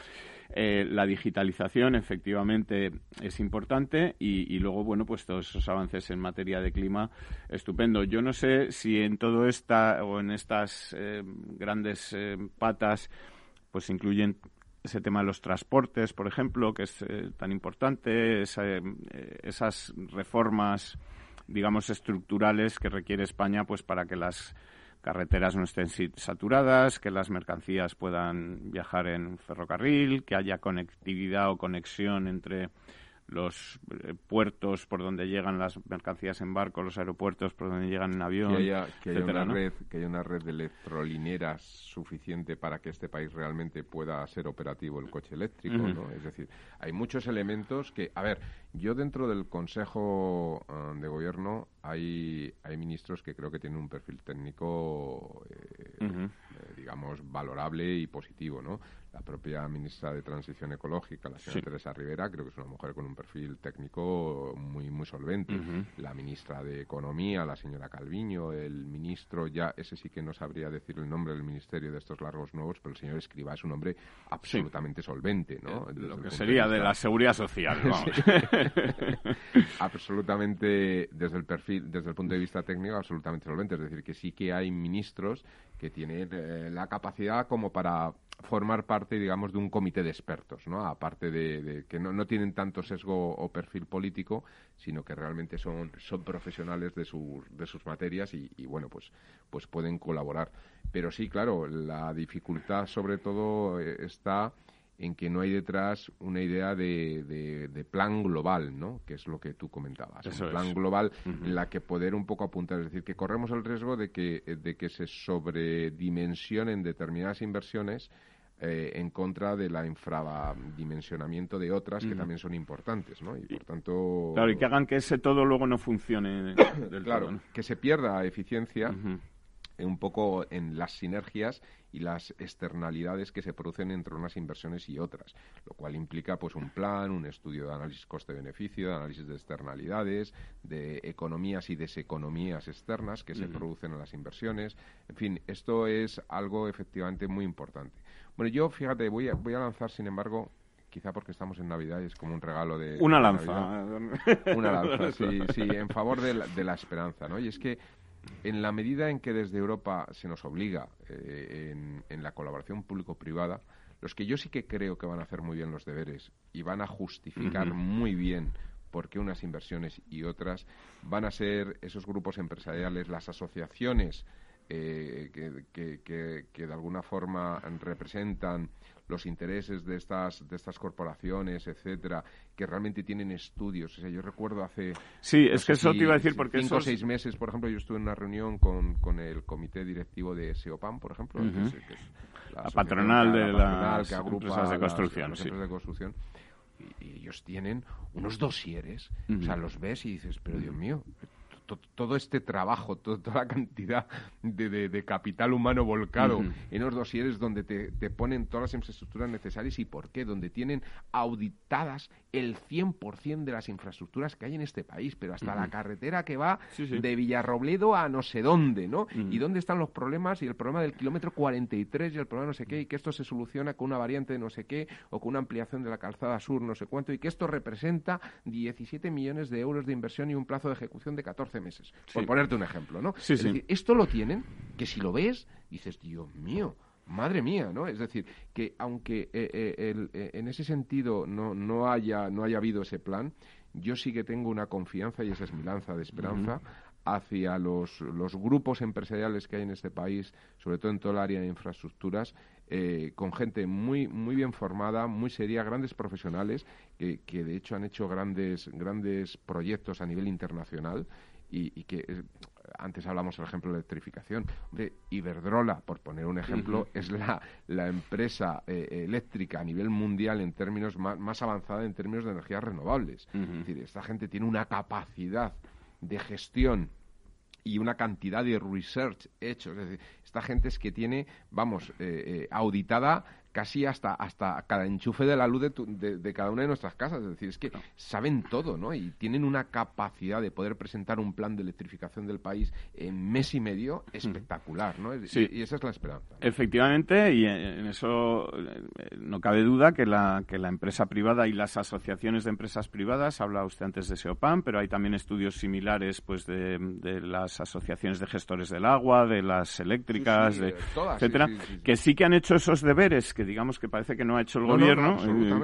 Eh, la digitalización efectivamente es importante y, luego, bueno, pues todos esos avances en materia de clima, estupendo. Yo no sé si en todo esta o en estas eh, grandes eh, patas, pues incluyen ese tema de los transportes, por ejemplo, que es tan importante, esas reformas digamos estructurales que requiere España pues para que las carreteras no estén saturadas, que las mercancías puedan viajar en ferrocarril, que haya conectividad o conexión entre los eh, puertos por donde llegan las mercancías en barco, los aeropuertos por donde llegan en avión, que haya, que haya una red, que haya una red de electrolineras suficiente para que este país realmente pueda ser operativo el coche eléctrico, ¿no? Es decir, hay muchos elementos que, a ver, yo dentro del Consejo ah, de Gobierno hay hay ministros que creo que tienen un perfil técnico, eh, eh, digamos, valorable y positivo, ¿no? la propia ministra de Transición Ecológica, la señora Teresa Rivera, creo que es una mujer con un perfil técnico muy muy solvente. La ministra de Economía, la señora Calviño, el ministro, ya ese sí que no sabría decir el nombre del ministerio de estos largos nuevos, pero el señor Escriba es un hombre absolutamente solvente, ¿no? Eh, lo que sería de, la seguridad social, *laughs* *laughs* absolutamente, desde el perfil, desde el punto de vista técnico, absolutamente solvente. Es decir, que sí que hay ministros que tienen eh, la capacidad como para formar parte, digamos, de un comité de expertos, ¿no? Aparte de, que no, no, tienen tanto sesgo o perfil político, sino que realmente son, son profesionales de, sus de sus materias y, bueno, pues, pues pueden colaborar. Pero sí, claro, la dificultad sobre todo eh, está en que no hay detrás una idea de, de, plan global, ¿no? Que es lo que tú comentabas. un plan global en la que poder un poco apuntar, es decir, que corremos el riesgo de que, de que se sobredimensionen determinadas inversiones eh, en contra de la infradimensionamiento de otras que también son importantes, ¿no? Y por tanto... Claro, y que hagan que ese todo luego no funcione *coughs* del Claro, que se pierda eficiencia un poco en las sinergias y las externalidades que se producen entre unas inversiones y otras, lo cual implica pues un plan, un estudio de análisis coste-beneficio, de análisis de externalidades, de economías y deseconomías externas que se producen en las inversiones. En fin, esto es algo efectivamente muy importante. Bueno, yo fíjate, voy a, voy a lanzar, sin embargo, quizá porque estamos en Navidad y es como un regalo de... Una *laughs* lanza. Una lanza, sí, sí, en favor de la, de la esperanza, ¿no? Y es que en la medida en que desde Europa se nos obliga eh, en, la colaboración público-privada, los que yo sí que creo que van a hacer muy bien los deberes y van a justificar muy bien por qué unas inversiones y otras van a ser esos grupos empresariales, las asociaciones eh, que, de alguna forma representan los intereses de estas de estas corporaciones, etcétera, que realmente tienen estudios. O sea, yo recuerdo hace sí, es que eso te iba a decir porque cinco o seis meses, por ejemplo, yo estuve en una reunión con, con el comité directivo de SEOPAM, por ejemplo, la, patronal de las empresas de construcción, sí. de construcción. Y, ellos tienen unos dosieres, o sea, los ves y dices, pero Dios mío, todo este trabajo, toda la cantidad de, capital humano volcado en los dosieres donde te, ponen todas las infraestructuras necesarias y por qué, donde tienen auditadas el 100% de las infraestructuras que hay en este país, pero hasta la carretera que va de Villarrobledo a no sé dónde, ¿no? Y dónde están los problemas y el problema del kilómetro 43 y el problema no sé qué, y que esto se soluciona con una variante de no sé qué o con una ampliación de la calzada sur no sé cuánto, y que esto representa 17 millones de euros de inversión y un plazo de ejecución de 14 meses, por ponerte un ejemplo, ¿no? es decir, esto lo tienen, que si lo ves, dices, Dios mío, madre mía, ¿no? Es decir, que aunque eh, eh, eh, en ese sentido no, no, haya, no haya habido ese plan, yo sí que tengo una confianza, y esa es mi lanza de esperanza, hacia los, los, grupos empresariales que hay en este país, sobre todo en todo el área de infraestructuras, con gente muy, muy bien formada, muy seria, grandes profesionales, que, que de hecho han hecho grandes, grandes proyectos a nivel internacional y, que eh, antes hablamos del ejemplo de electrificación. de Iberdrola, por poner un ejemplo, es la, la empresa eh, eléctrica a nivel mundial en términos más, avanzada en términos de energías renovables. Es decir, esta gente tiene una capacidad de gestión y una cantidad de research hecho. Es decir, esta gente es que tiene, vamos, eh, auditada casi hasta, hasta cada enchufe de la luz de, de, cada una de nuestras casas. Es decir, es que saben todo, ¿no? Y tienen una capacidad de poder presentar un plan de electrificación del país en mes y medio espectacular, ¿no? Sí. Y, esa es la esperanza. Efectivamente, y en eso eh, no cabe duda que la, que la empresa privada y las asociaciones de empresas privadas, habla usted antes de SEOPAN, pero hay también estudios similares pues de, de las asociaciones de gestores del agua, de las eléctricas, de, etcétera, que sí que han hecho esos deberes que digamos que parece que no ha hecho el gobierno,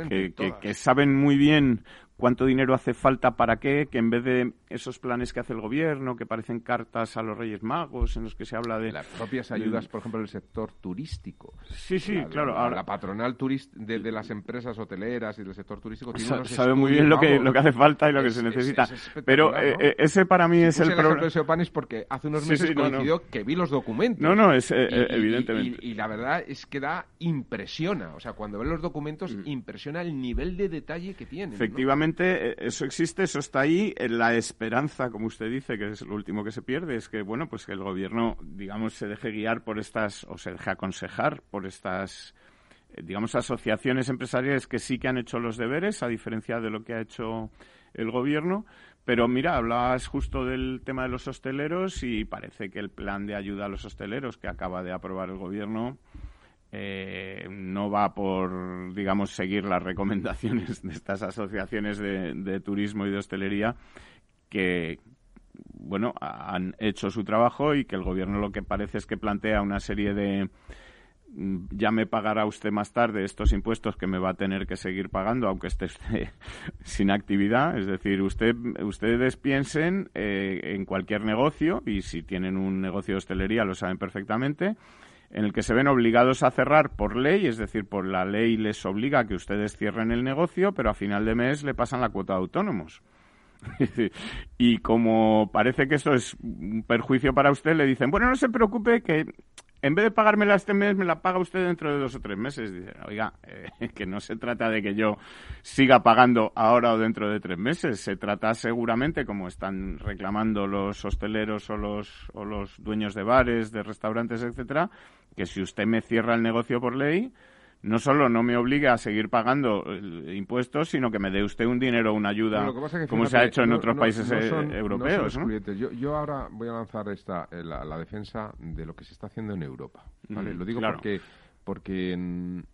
eh, que, saben muy bien cuánto dinero hace falta para qué, que en vez de esos planes que hace el gobierno, que parecen cartas a los Reyes Magos, en los que se habla de... Las propias ayudas, por ejemplo, del sector turístico. Sí, sí, claro. La, la patronal turist de, las empresas hoteleras y del sector turístico tiene sabe muy bien lo que, lo que hace falta y lo que se necesita. Pero eh, eh, ese para mí es el problema. es porque hace unos meses coincidió que vi los documentos. No, no, es eh, evidentemente. Y, la verdad es que da impresiona. O sea, cuando ves los documentos, mm. impresiona el nivel de detalle que tiene. Efectivamente eh, eso existe, eso está ahí. La esperanza, como usted dice, que es lo último que se pierde, es que, bueno, pues que el gobierno, digamos, se deje guiar por estas, o se deje aconsejar por estas, eh, digamos, asociaciones empresariales que sí que han hecho los deberes, a diferencia de lo que ha hecho el gobierno. Pero mira, hablabas justo del tema de los hosteleros y parece que el plan de ayuda a los hosteleros que acaba de aprobar el gobierno eh, va por, digamos, seguir las recomendaciones de estas asociaciones de, turismo y de hostelería que, bueno, han hecho su trabajo y que el gobierno lo que parece es que plantea una serie de mm, ya me pagará usted más tarde estos impuestos que me va a tener que seguir pagando aunque esté *laughs* sin actividad. Es decir, usted, ustedes piensen eh, en cualquier negocio y si tienen un negocio de hostelería lo saben perfectamente en el que se ven obligados a cerrar por ley, es decir, por la ley les obliga a que ustedes cierren el negocio, pero a final de mes le pasan la cuota de autónomos. *laughs* y como parece que esto es un perjuicio para usted, le dicen, bueno, no se preocupe que en vez de pagármela este mes, me la paga usted dentro de dos o tres meses. Dice, oiga, eh, *laughs* que no se trata de que yo siga pagando ahora o dentro de tres meses. Se trata seguramente, como están reclamando los hosteleros o los, o los dueños de bares, de restaurantes, etcétera, que si usted me cierra el negocio por ley, no solo no me obliga a seguir pagando impuestos, sino que me dé usted un dinero, una ayuda, como se ha hecho en otros países eh, europeos. yo, ahora voy a lanzar esta, eh, la, defensa de lo que se está haciendo en Europa. lo digo porque porque en,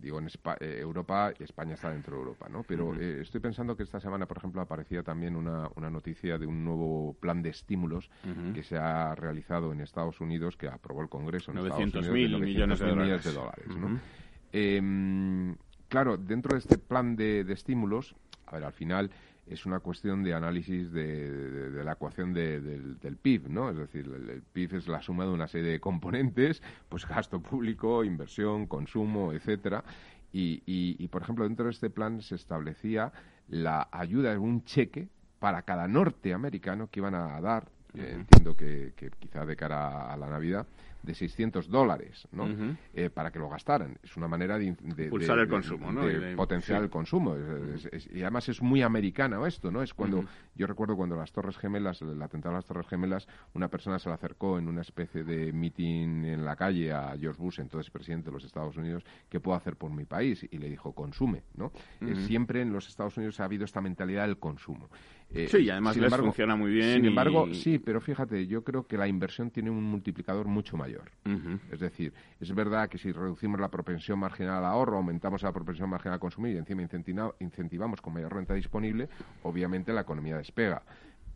digo en Europa España está dentro de Europa no pero estoy pensando que esta semana por ejemplo aparecía también una, una noticia de un nuevo plan de estímulos que se ha realizado en Estados Unidos que aprobó el Congreso en 900 mil millones de dólares, Em, claro, dentro de este plan de, estímulos, a ver, al final es una cuestión de análisis de, la ecuación del, PIB, ¿no? Es decir, el, PIB es la suma de una serie de componentes, pues gasto público, inversión, consumo, etcétera. Y, por ejemplo, dentro de este plan se establecía la ayuda en un cheque para cada norteamericano que iban a dar, entiendo que, que, quizá de cara a la Navidad, de 600 dólares, ¿no? Eh, para que lo gastaran. Es una manera de, de, Pulsar el consumo, ¿no? potenciar el consumo. y además es muy americano esto, ¿no? Es cuando, yo recuerdo cuando las Torres Gemelas, el atentado a las Torres Gemelas, una persona se le acercó en una especie de meeting en la calle a George Bush, entonces presidente de los Estados Unidos, ¿qué puedo hacer por mi país? Y le dijo, consume, ¿no? Eh, siempre en los Estados Unidos ha habido esta mentalidad del consumo. Eh, sí, y además les funciona muy bien. Sin embargo, sí, pero fíjate, yo creo que la inversión tiene un multiplicador mucho mayor. Es decir, es verdad que si reducimos la propensión marginal al ahorro, aumentamos la propensión marginal a consumir y encima incentivamos con mayor renta disponible, obviamente la economía despega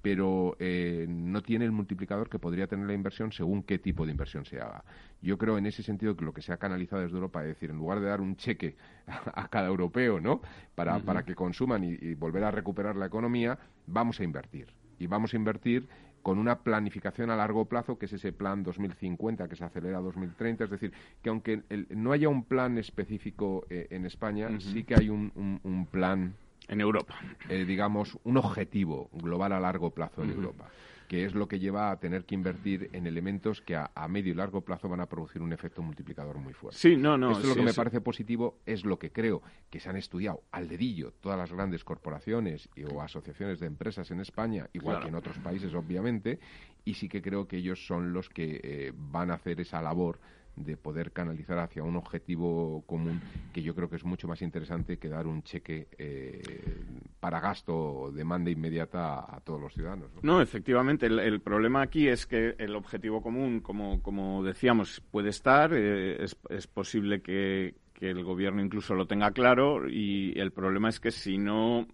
pero eh, no tiene el multiplicador que podría tener la inversión según qué tipo de inversión se haga. Yo creo en ese sentido que lo que se ha canalizado desde Europa, es decir, en lugar de dar un cheque *laughs* a cada europeo, ¿no? Para, para que consuman y, volver a recuperar la economía, vamos a invertir. Y vamos a invertir con una planificación a largo plazo, que es ese plan 2050 que se acelera a 2030. Es decir, que aunque no haya un plan específico eh, en España, sí que hay un, un plan en Europa. Eh, digamos, un objetivo global a largo plazo en Europa que es lo que lleva a tener que invertir en elementos que a, medio y largo plazo van a producir un efecto multiplicador muy fuerte. Sí, no, no. Esto es lo que me parece positivo, es lo que creo que se han estudiado al dedillo todas las grandes corporaciones y, o asociaciones de empresas en España, igual que en otros países, obviamente, y sí que creo que ellos son los que eh, van a hacer esa labor de poder canalizar hacia un objetivo común que yo creo que es mucho más interesante que dar un cheque eh, para gasto o demanda inmediata a, todos los ciudadanos. No, efectivamente, el, problema aquí es que el objetivo común, como, como decíamos, puede estar, eh, es, es, posible que, que el gobierno incluso lo tenga claro y el problema es que si no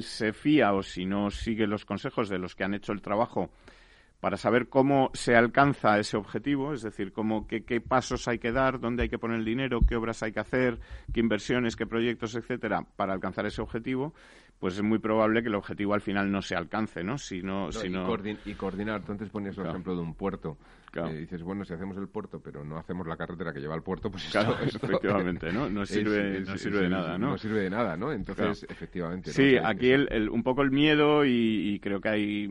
se fía o si no sigue los consejos de los que han hecho el trabajo para saber cómo se alcanza ese objetivo, es decir, cómo, qué, qué, pasos hay que dar, dónde hay que poner el dinero, qué obras hay que hacer, qué inversiones, qué proyectos, etcétera, para alcanzar ese objetivo, pues es muy probable que el objetivo al final no se alcance, ¿no? Si no, y, coordinar. Tú antes ponías el ejemplo de un puerto. Dices, bueno, si hacemos el puerto, pero no hacemos la carretera que lleva al puerto, pues claro, *laughs* efectivamente, ¿no? No sirve, no sirve de nada, ¿no? No sirve de nada, ¿no? Entonces, efectivamente. Sí, aquí el, un poco el miedo y, creo que hay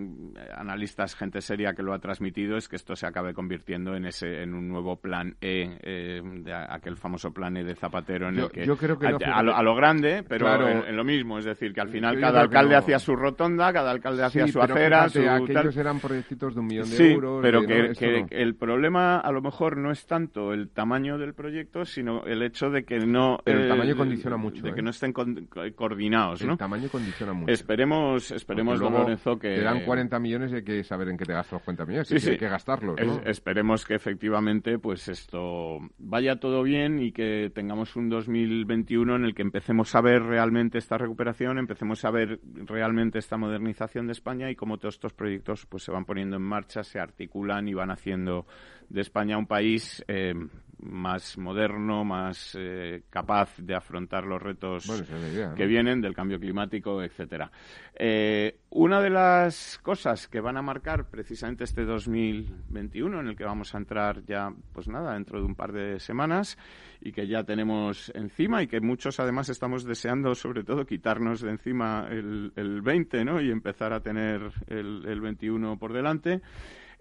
analistas, gente seria que lo ha transmitido, es que esto se acabe convirtiendo en ese en un nuevo plan E, eh, de aquel famoso plan E de Zapatero en el que, yo creo que a, lo, grande, pero en, lo mismo, es decir, que al final cada alcalde hacía su rotonda, cada alcalde hacía su acera, su aquellos eran proyectitos de un millón de euros. pero que, el problema a lo mejor no es tanto el tamaño del proyecto, sino el hecho de que no... el tamaño condiciona mucho. De que ¿eh? no estén coordinados, ¿no? El tamaño condiciona mucho. Esperemos, esperemos, Lorenzo, que... Te dan 40 millones y hay que saber en qué te gastas los 40 millones, sí, hay que gastarlos, esperemos que efectivamente pues esto vaya todo bien y que tengamos un 2021 en el que empecemos a ver realmente esta recuperación, empecemos a ver realmente esta modernización de España y cómo todos estos proyectos pues se van poniendo en marcha, se articulan y van haciendo de España un país eh, más moderno, más eh, capaz de afrontar los retos que vienen del cambio climático, etcétera. Eh, una de las cosas que van a marcar precisamente este 2021, en el que vamos a entrar ya, pues nada, dentro de un par de semanas y que ya tenemos encima y que muchos además estamos deseando, sobre todo, quitarnos de encima el, el 20, ¿no? Y empezar a tener el, el 21 por delante.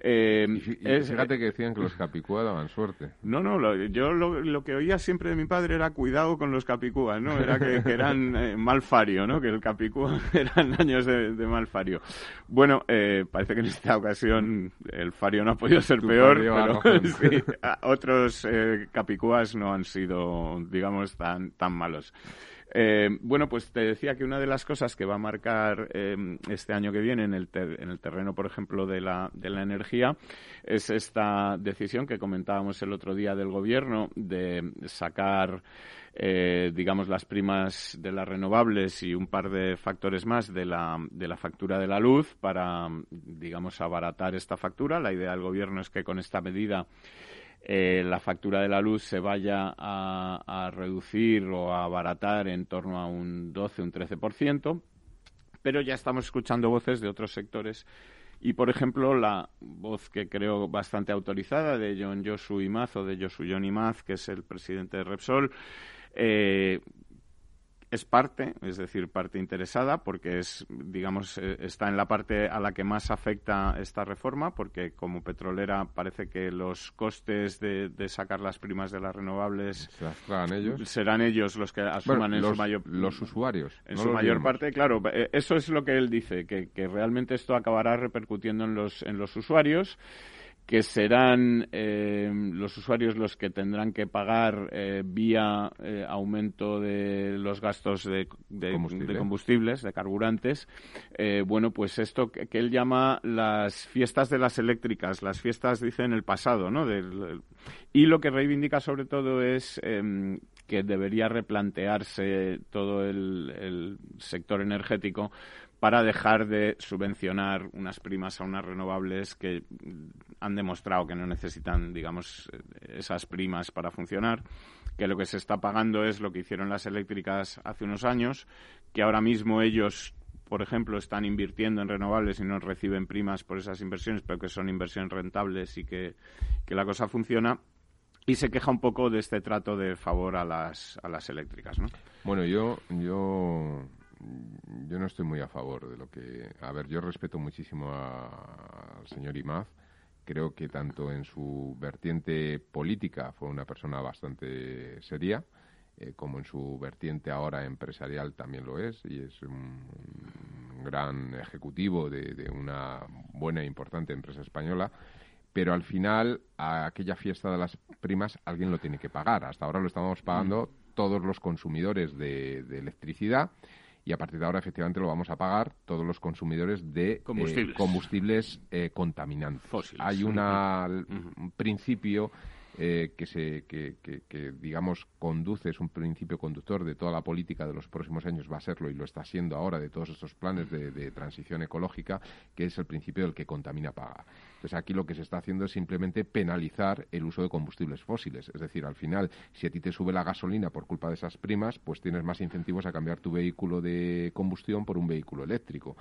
Eh, fíjate que decían que los *clears throat* capicúa daban suerte. No, no, yo lo, que oía siempre de mi padre era cuidado con los capicúas, ¿no? Era que, eran *laughs* eh, malfario, ¿no? Que el capicúa *laughs* eran años de, malfario. Bueno, eh, parece que en esta ocasión el fario no ha podido ser peor, pero *laughs* sí, otros eh, capicúas no han sido, digamos, tan, tan malos. Eh, bueno, pues te decía que una de las cosas que va a marcar eh, este año que viene en el, en el terreno, por ejemplo, de la, de la energía, es esta decisión que comentábamos el otro día del Gobierno de sacar eh, digamos, las primas de las renovables y un par de factores más de la, de la factura de la luz para, digamos, abaratar esta factura. La idea del Gobierno es que con esta medida eh, la factura de la luz se vaya a, reducir o a abaratar en torno a un 12, un 13%, pero ya estamos escuchando voces de otros sectores. Y, por ejemplo, la voz que creo bastante autorizada de John Josu Imaz o de Josu John Imaz, que es el presidente de Repsol, eh, es parte, es decir, parte interesada, porque es, digamos, eh, está en la parte a la que más afecta esta reforma, porque como petrolera parece que los costes de, sacar las primas de las renovables ellos? serán ellos los que asuman en los, su mayor los usuarios en su mayor parte, claro, eh, eso es lo que él dice, que, que realmente esto acabará repercutiendo en los en los usuarios que serán eh, los usuarios los que tendrán que pagar eh, vía eh, aumento de los gastos de, combustibles, de carburantes. bueno, pues esto que, él llama las fiestas de las eléctricas, las fiestas, dice, en el pasado, ¿no? y lo que reivindica sobre todo es em, que debería replantearse todo el sector energético para dejar de subvencionar unas primas a unas renovables que han demostrado que no necesitan, digamos, esas primas para funcionar, que lo que se está pagando es lo que hicieron las eléctricas hace unos años, que ahora mismo ellos por ejemplo, están invirtiendo en renovables y no reciben primas por esas inversiones, pero que son inversiones rentables y que, que la cosa funciona. Y se queja un poco de este trato de favor a las, a las eléctricas, ¿no? Bueno, yo, yo yo no estoy muy a favor de lo que... A ver, yo respeto muchísimo al señor Imaz. Creo que tanto en su vertiente política fue una persona bastante seria, eh, como en su vertiente ahora empresarial también lo es, y es un, gran ejecutivo de, una buena e importante empresa española pero al final a aquella fiesta de las primas alguien lo tiene que pagar. Hasta ahora lo estamos pagando mm. todos los consumidores de electricidad y a partir de ahora efectivamente lo vamos a pagar todos los consumidores de eh, combustibles, eh, contaminantes. Fósiles. Hay una, un principio eh, que, se, que, que, digamos, conduce, es un principio conductor de toda la política de los próximos años, va a serlo y lo está siendo ahora de todos estos planes de, de transición ecológica, que es el principio del que contamina paga. Entonces aquí lo que se está haciendo es simplemente penalizar el uso de combustibles fósiles. Es decir, al final, si a ti te sube la gasolina por culpa de esas primas, pues tienes más incentivos a cambiar tu vehículo de combustión por un vehículo eléctrico.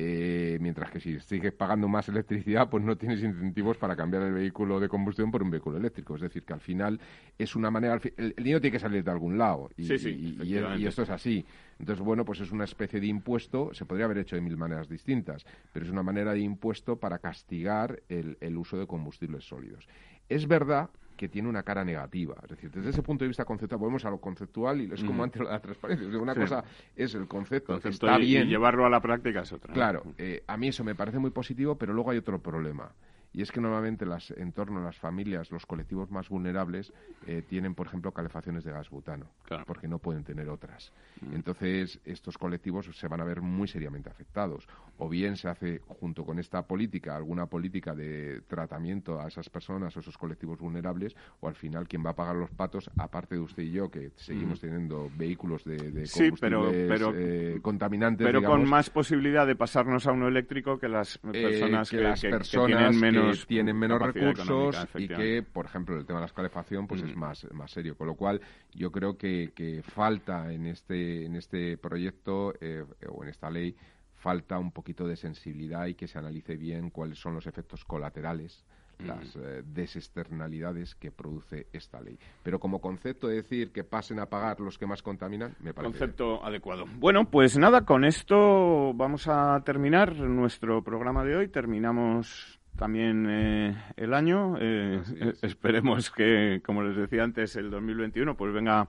Eh, mientras que si sigues pagando más electricidad, pues no tienes incentivos para cambiar el vehículo de combustión por un vehículo eléctrico. Es decir, que al final es una manera... El, dinero tiene que salir de algún lado y, y, esto es así. Entonces, bueno, pues es una especie de impuesto, se podría haber hecho de mil maneras distintas, pero es una manera de impuesto para castigar el uso de combustibles sólidos. Es verdad que tiene una cara negativa. Es decir, desde ese punto de vista conceptual, volvemos a lo conceptual y es como antes la transparencia. una cosa es el concepto, que está bien. Y llevarlo a la práctica es otra. Claro, eh, a mí eso me parece muy positivo, pero luego hay otro problema. Y es que normalmente las, en torno a las familias, los colectivos más vulnerables, eh, tienen, por ejemplo, calefacciones de gas butano, porque no pueden tener otras. Mm. Entonces, estos colectivos se van a ver muy seriamente afectados. O bien se hace, junto con esta política, alguna política de tratamiento a esas personas o esos colectivos vulnerables, o al final quien va a pagar los patos, aparte de usted y yo, que seguimos mm. teniendo vehículos de, combustibles pero, pero, eh, contaminantes. Pero con más posibilidad de pasararnos a uno eléctrico que las eh, personas que, las personas tienen menos que tienen menos recursos y que, por ejemplo, el tema de la calefacción pues es más, más serio. Con lo cual, yo creo que, que falta en este, en este proyecto eh, o en esta ley falta un poquito de sensibilidad y que se analice bien cuáles son los efectos colaterales las eh, desexternalidades que produce esta ley. Pero como concepto de decir que pasen a pagar los que más contaminan, me parece. Concepto adecuado. Bueno, pues nada, con esto vamos a terminar nuestro programa de hoy. Terminamos también eh, el año. Eh, esperemos que, como les decía antes, el 2021 pues venga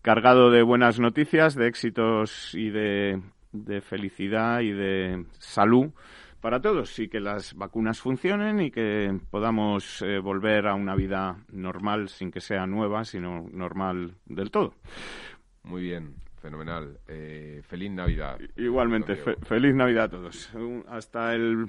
cargado de buenas noticias, de éxitos y de, felicidad y de salud para todos y que las vacunas funcionen y que podamos eh, volver a una vida normal sin que sea nueva, sino normal del todo. Muy bien, fenomenal. feliz Navidad. Igualmente, feliz Navidad a todos. Hasta el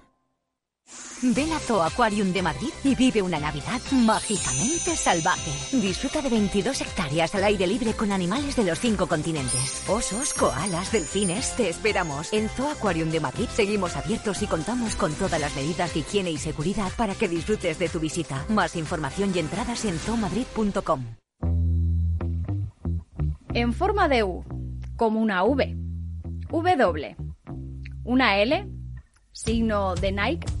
Ven a Zoo Aquarium de Madrid y vive una Navidad mágicamente salvaje. Disfruta de 22 hectáreas al aire libre con animales de los cinco continentes. Osos, koalas, delfines, te esperamos. En Zoo Aquarium de Madrid seguimos abiertos y contamos con todas las medidas de higiene y seguridad para que disfrutes de tu visita. Más información y entradas en zoomadrid.com. En forma de U, como una V. W. Una L, signo de Nike